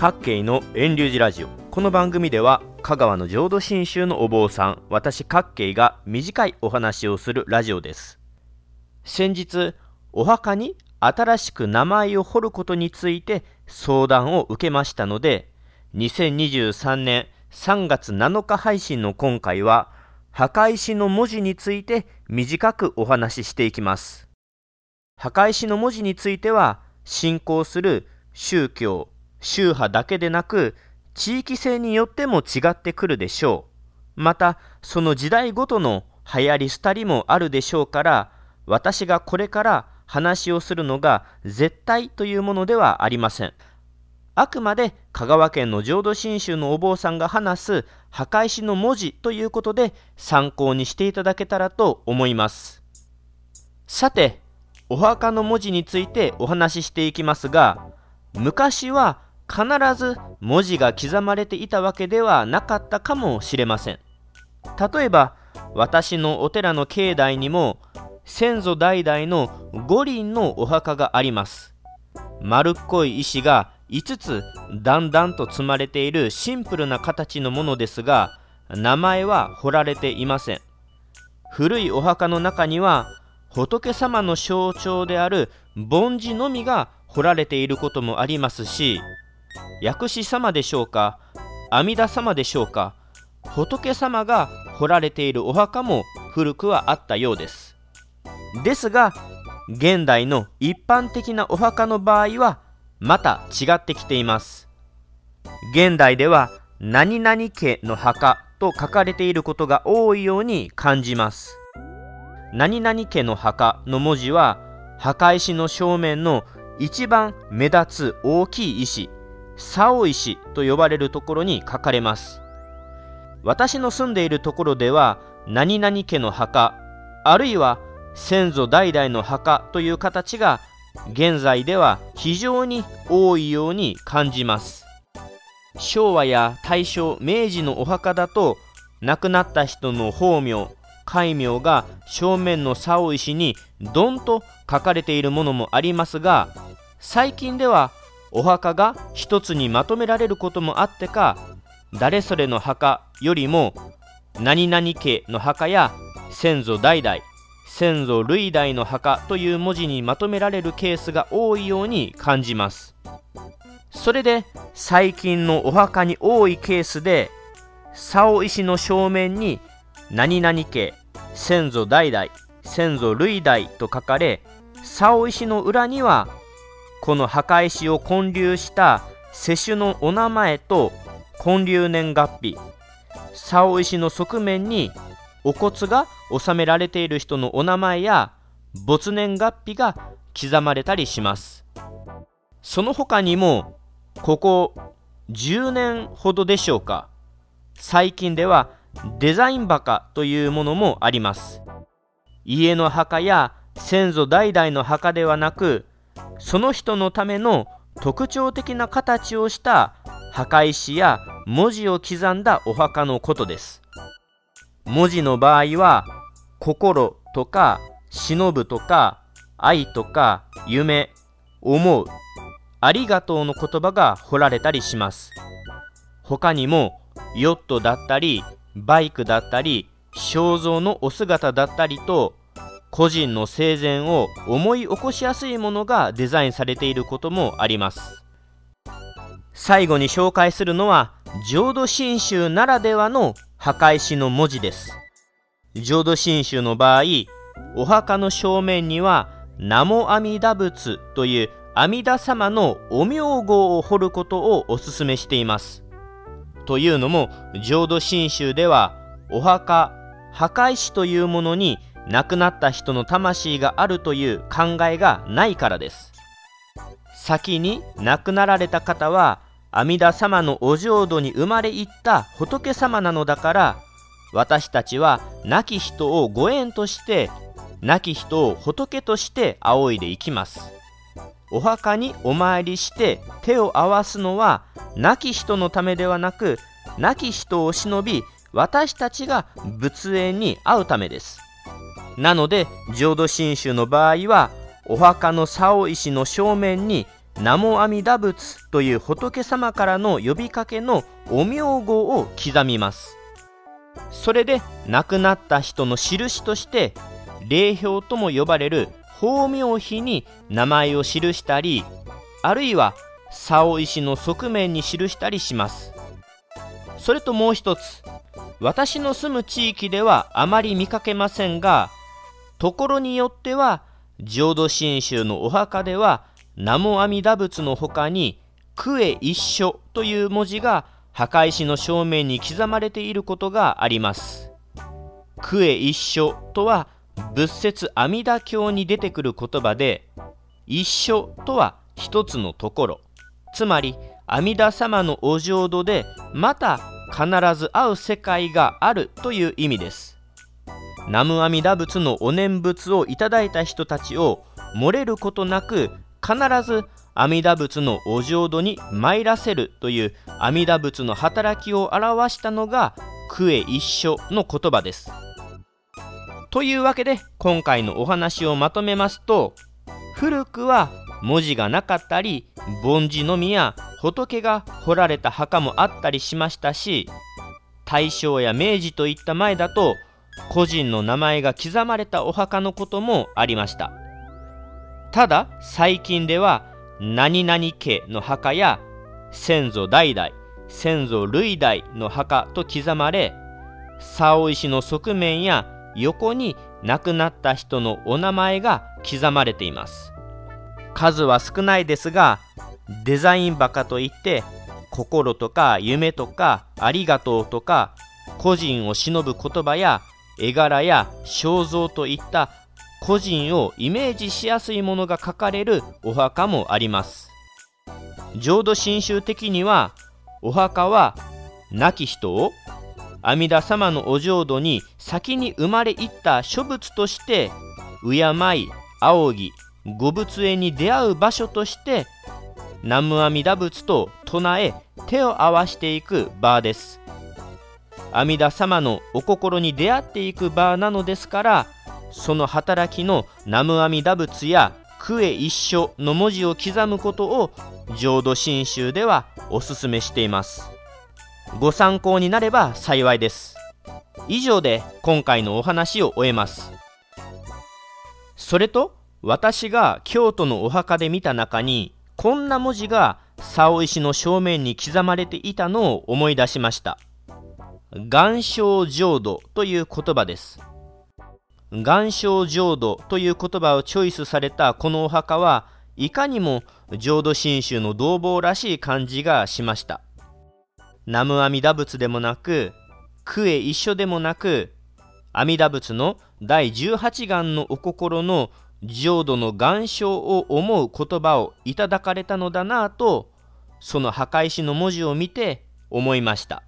各系の遠流寺ラジオ。この番組では香川の浄土真宗のお坊さん私各系が短いお話をするラジオです。先日お墓に新しく名前を彫ることについて相談を受けましたので2023年3月7日配信の今回は墓石の文字について短くお話ししていきます。墓石の文字については信仰する宗教宗派だけでなく地域性によっても違ってくるでしょう。またその時代ごとの流行り廃りもあるでしょうから私がこれから話をするのが絶対というものではありません。あくまで香川県の浄土真宗のお坊さんが話す墓石の文字ということで参考にしていただけたらと思います。さて、お墓の文字についてお話ししていきますが、昔は必ず文字が刻まれていたわけではなかったかもしれません。例えば私のお寺の境内にも先祖代々の五輪のお墓があります。丸っこい石が5つだんだんと積まれているシンプルな形のものですが名前は彫られていません。古いお墓の中には仏様の象徴である梵字のみが彫られていることもありますし薬師様でしょうか？阿弥陀様でしょうか？仏様が彫られているお墓も古くはあったようです。ですが現代の一般的なお墓の場合はまた違ってきています。現代では何々家の墓と書かれていることが多いように感じます。何々家の墓の文字は墓石の正面の一番目立つ大きい石。竿石と呼ばれるところに書かれます。私の住んでいるところでは何々家の墓あるいは先祖代々の墓という形が現在では非常に多いように感じます。昭和や大正明治のお墓だと亡くなった人の法名戒名が正面の竿石にドンと書かれているものもありますが最近ではお墓が一つにまとめられることもあってか誰それの墓よりも何々家の墓や先祖代々先祖類代の墓という文字にまとめられるケースが多いように感じます。それで最近のお墓に多いケースで竿石の正面に何々家先祖代々先祖類代と書かれ竿石の裏にはこの墓石を建立した世主のお名前と建立年月日。竿石の側面にお骨が納められている人のお名前や没年月日が刻まれたりします。その他にもここ10年ほどでしょうか。最近ではデザイン墓というものもあります。家の墓や先祖代々の墓ではなくその人のための特徴的な形をした墓石や文字を刻んだお墓のことです。文字の場合は心とか忍ぶとか愛とか夢思うありがとうの言葉が彫られたりします。他にもヨットだったりバイクだったり肖像のお姿だったりと個人の生前を思い起こしやすいものがデザインされていることもあります。最後に紹介するのは浄土真宗ならではの墓石の文字です。浄土真宗の場合お墓の正面には南無阿弥陀仏という阿弥陀様のお名号を彫ることをお勧めしています。というのも浄土真宗ではお墓墓石というものに亡くなった人の魂があるという考えがないからです。先に亡くなられた方は阿弥陀様のお浄土に生まれいった仏様なのだから私たちは亡き人をご縁として亡き人を仏として仰いでいきます。お墓にお参りして手を合わすのは亡き人のためではなく亡き人を忍び私たちが仏縁に会うためです。なので浄土真宗の場合はお墓の竿石の正面に南無阿弥陀仏という仏様からの呼びかけのお名号を刻みます。それで亡くなった人の印として霊表とも呼ばれる法名碑に名前を記したりあるいは竿石の側面に記したりします。それともう一つ私の住む地域ではあまり見かけませんがところによっては浄土真宗のお墓では南無阿弥陀仏の他に「クエ一緒」という文字が墓石の正面に刻まれていることがあります。クエ一緒とは仏説阿弥陀経に出てくる言葉で一緒とは一つのところつまり阿弥陀様のお浄土でまた必ず会う世界があるという意味です南無阿弥陀仏のお念仏をいただいた人たちを漏れることなく必ず阿弥陀仏のお浄土に参らせるという阿弥陀仏の働きを表したのがクエ一緒の言葉です。というわけで今回のお話をまとめますと古くは文字がなかったり梵字のみや仏が彫られた墓もあったりしましたし大正や明治といった前だと個人の名前が刻まれたお墓のこともありました。ただ最近では何々家の墓や先祖代々先祖類代の墓と刻まれ竿石の側面や横に亡くなった人のお名前が刻まれています。数は少ないですがデザインバカといって心とか夢とかありがとうとか個人を忍ぶ言葉や絵柄や肖像といった個人をイメージしやすいものが書かれるお墓もあります。浄土真宗的にはお墓は亡き人を阿弥陀様のお浄土に先に生まれいった諸仏として敬い仰ぎご仏縁に出会う場所として南無阿弥陀仏と唱え手を合わしていく場です。阿弥陀様のお心に出会っていく場なのですからその働きの南無阿弥陀仏やクエ一緒の文字を刻むことを浄土真宗ではお勧めしています。ご参考になれば幸いです。以上で今回のお話を終えます。それと私が京都のお墓で見た中にこんな文字が竿石の正面に刻まれていたのを思い出しました。岩礁浄土という言葉です。岩礁浄土という言葉をチョイスされたこのお墓はいかにも浄土真宗の同房らしい感じがしました。南無阿弥陀仏でもなくクエ一緒でもなく阿弥陀仏の第18願のお心の浄土の岩礁を思う言葉をいただかれたのだなぁとその墓石の文字を見て思いました。